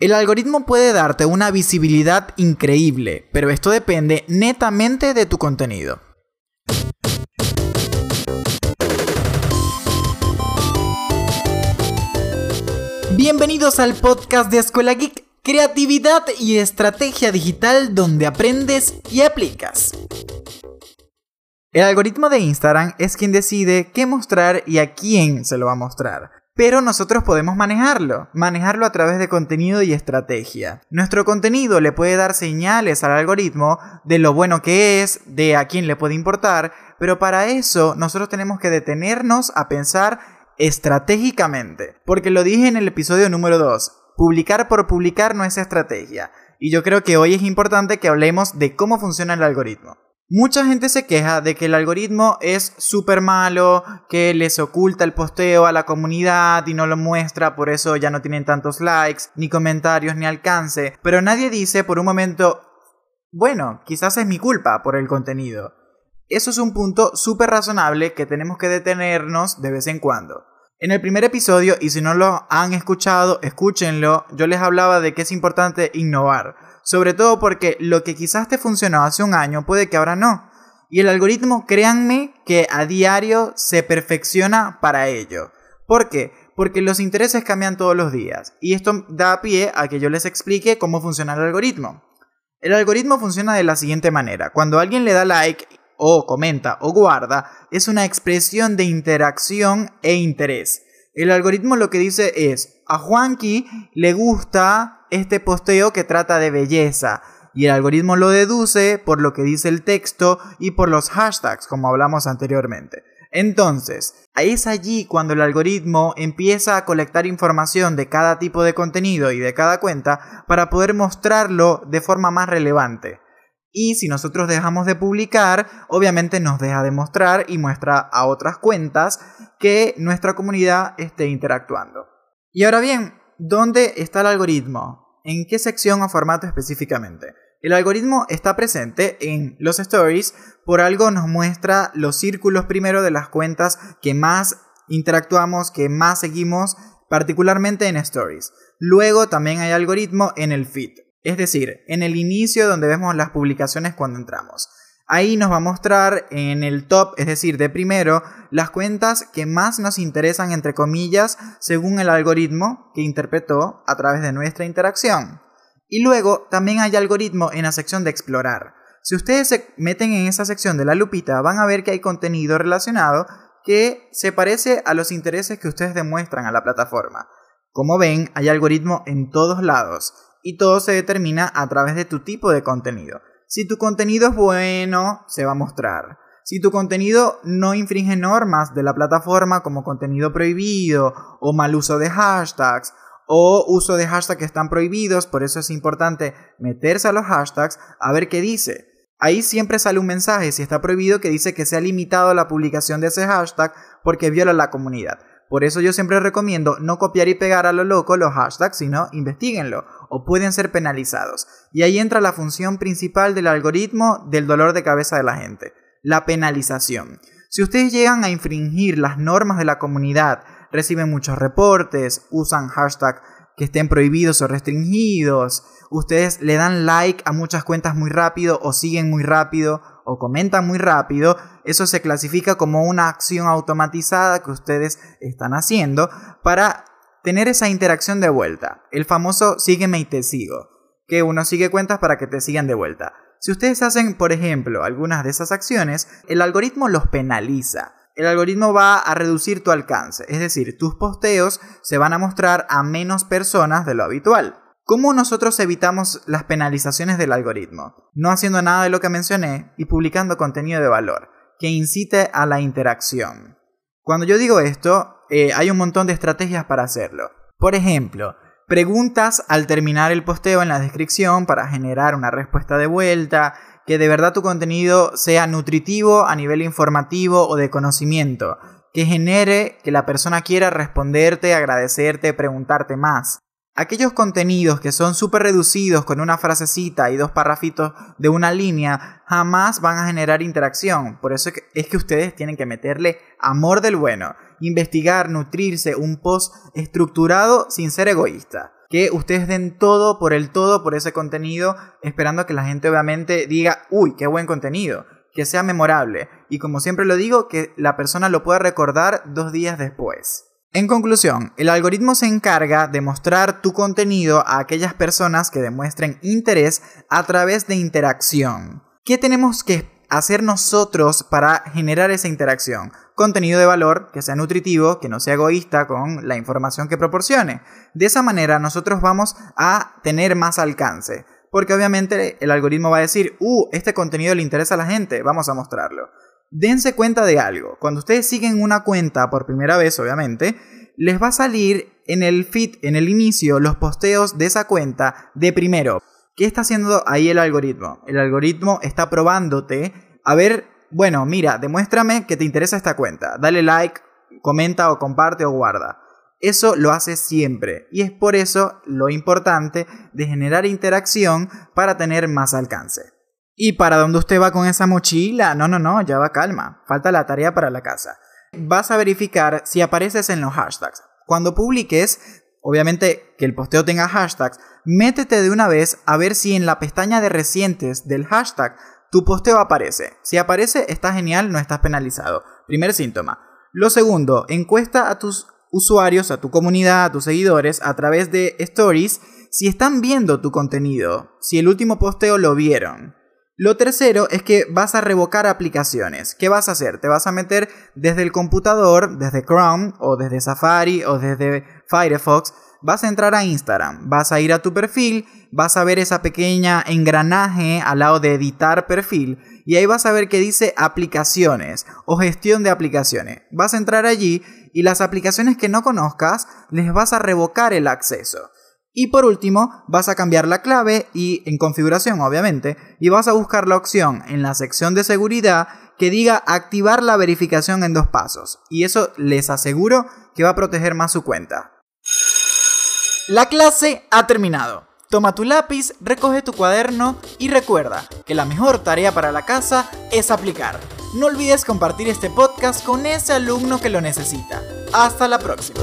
El algoritmo puede darte una visibilidad increíble, pero esto depende netamente de tu contenido. Bienvenidos al podcast de Escuela Geek, creatividad y estrategia digital donde aprendes y aplicas. El algoritmo de Instagram es quien decide qué mostrar y a quién se lo va a mostrar. Pero nosotros podemos manejarlo, manejarlo a través de contenido y estrategia. Nuestro contenido le puede dar señales al algoritmo de lo bueno que es, de a quién le puede importar, pero para eso nosotros tenemos que detenernos a pensar estratégicamente. Porque lo dije en el episodio número 2, publicar por publicar no es estrategia. Y yo creo que hoy es importante que hablemos de cómo funciona el algoritmo. Mucha gente se queja de que el algoritmo es súper malo, que les oculta el posteo a la comunidad y no lo muestra, por eso ya no tienen tantos likes, ni comentarios, ni alcance, pero nadie dice por un momento, bueno, quizás es mi culpa por el contenido. Eso es un punto súper razonable que tenemos que detenernos de vez en cuando. En el primer episodio, y si no lo han escuchado, escúchenlo, yo les hablaba de que es importante innovar sobre todo porque lo que quizás te funcionó hace un año puede que ahora no. Y el algoritmo, créanme que a diario se perfecciona para ello. ¿Por qué? Porque los intereses cambian todos los días. Y esto da pie a que yo les explique cómo funciona el algoritmo. El algoritmo funciona de la siguiente manera. Cuando alguien le da like o comenta o guarda, es una expresión de interacción e interés. El algoritmo lo que dice es, a Juanqui le gusta este posteo que trata de belleza y el algoritmo lo deduce por lo que dice el texto y por los hashtags, como hablamos anteriormente. Entonces, es allí cuando el algoritmo empieza a colectar información de cada tipo de contenido y de cada cuenta para poder mostrarlo de forma más relevante. Y si nosotros dejamos de publicar, obviamente nos deja de mostrar y muestra a otras cuentas que nuestra comunidad esté interactuando. Y ahora bien, ¿Dónde está el algoritmo? ¿En qué sección o formato específicamente? El algoritmo está presente en los stories, por algo nos muestra los círculos primero de las cuentas que más interactuamos, que más seguimos, particularmente en stories. Luego también hay algoritmo en el feed, es decir, en el inicio donde vemos las publicaciones cuando entramos. Ahí nos va a mostrar en el top, es decir, de primero, las cuentas que más nos interesan, entre comillas, según el algoritmo que interpretó a través de nuestra interacción. Y luego también hay algoritmo en la sección de explorar. Si ustedes se meten en esa sección de la lupita, van a ver que hay contenido relacionado que se parece a los intereses que ustedes demuestran a la plataforma. Como ven, hay algoritmo en todos lados y todo se determina a través de tu tipo de contenido. Si tu contenido es bueno, se va a mostrar. Si tu contenido no infringe normas de la plataforma como contenido prohibido o mal uso de hashtags o uso de hashtags que están prohibidos, por eso es importante meterse a los hashtags a ver qué dice. Ahí siempre sale un mensaje si está prohibido que dice que se ha limitado la publicación de ese hashtag porque viola la comunidad. Por eso yo siempre recomiendo no copiar y pegar a lo loco los hashtags, sino investiguenlo o pueden ser penalizados. Y ahí entra la función principal del algoritmo del dolor de cabeza de la gente, la penalización. Si ustedes llegan a infringir las normas de la comunidad, reciben muchos reportes, usan hashtags que estén prohibidos o restringidos, ustedes le dan like a muchas cuentas muy rápido o siguen muy rápido o comentan muy rápido, eso se clasifica como una acción automatizada que ustedes están haciendo para tener esa interacción de vuelta, el famoso sígueme y te sigo, que uno sigue cuentas para que te sigan de vuelta. Si ustedes hacen, por ejemplo, algunas de esas acciones, el algoritmo los penaliza. El algoritmo va a reducir tu alcance, es decir, tus posteos se van a mostrar a menos personas de lo habitual. ¿Cómo nosotros evitamos las penalizaciones del algoritmo? No haciendo nada de lo que mencioné y publicando contenido de valor, que incite a la interacción. Cuando yo digo esto, eh, hay un montón de estrategias para hacerlo. Por ejemplo, preguntas al terminar el posteo en la descripción para generar una respuesta de vuelta, que de verdad tu contenido sea nutritivo a nivel informativo o de conocimiento, que genere que la persona quiera responderte, agradecerte, preguntarte más. Aquellos contenidos que son súper reducidos con una frasecita y dos parrafitos de una línea jamás van a generar interacción. Por eso es que ustedes tienen que meterle amor del bueno investigar, nutrirse, un post estructurado sin ser egoísta. que ustedes den todo por el todo por ese contenido, esperando que la gente obviamente diga, uy, qué buen contenido, que sea memorable y como siempre lo digo, que la persona lo pueda recordar dos días después. En conclusión, el algoritmo se encarga de mostrar tu contenido a aquellas personas que demuestren interés a través de interacción. ¿Qué tenemos que hacer nosotros para generar esa interacción? Contenido de valor, que sea nutritivo, que no sea egoísta con la información que proporcione. De esa manera nosotros vamos a tener más alcance. Porque obviamente el algoritmo va a decir, uh, este contenido le interesa a la gente, vamos a mostrarlo dense cuenta de algo. Cuando ustedes siguen una cuenta por primera vez, obviamente, les va a salir en el feed, en el inicio, los posteos de esa cuenta de primero. ¿Qué está haciendo ahí el algoritmo? El algoritmo está probándote a ver, bueno, mira, demuéstrame que te interesa esta cuenta. Dale like, comenta o comparte o guarda. Eso lo hace siempre y es por eso lo importante de generar interacción para tener más alcance. ¿Y para dónde usted va con esa mochila? No, no, no, ya va calma. Falta la tarea para la casa. Vas a verificar si apareces en los hashtags. Cuando publiques, obviamente que el posteo tenga hashtags, métete de una vez a ver si en la pestaña de recientes del hashtag tu posteo aparece. Si aparece, está genial, no estás penalizado. Primer síntoma. Lo segundo, encuesta a tus usuarios, a tu comunidad, a tus seguidores a través de stories si están viendo tu contenido, si el último posteo lo vieron. Lo tercero es que vas a revocar aplicaciones. ¿Qué vas a hacer? Te vas a meter desde el computador, desde Chrome o desde Safari o desde Firefox. Vas a entrar a Instagram, vas a ir a tu perfil, vas a ver esa pequeña engranaje al lado de editar perfil y ahí vas a ver que dice aplicaciones o gestión de aplicaciones. Vas a entrar allí y las aplicaciones que no conozcas les vas a revocar el acceso. Y por último, vas a cambiar la clave y en configuración obviamente, y vas a buscar la opción en la sección de seguridad que diga activar la verificación en dos pasos. Y eso les aseguro que va a proteger más su cuenta. La clase ha terminado. Toma tu lápiz, recoge tu cuaderno y recuerda que la mejor tarea para la casa es aplicar. No olvides compartir este podcast con ese alumno que lo necesita. Hasta la próxima.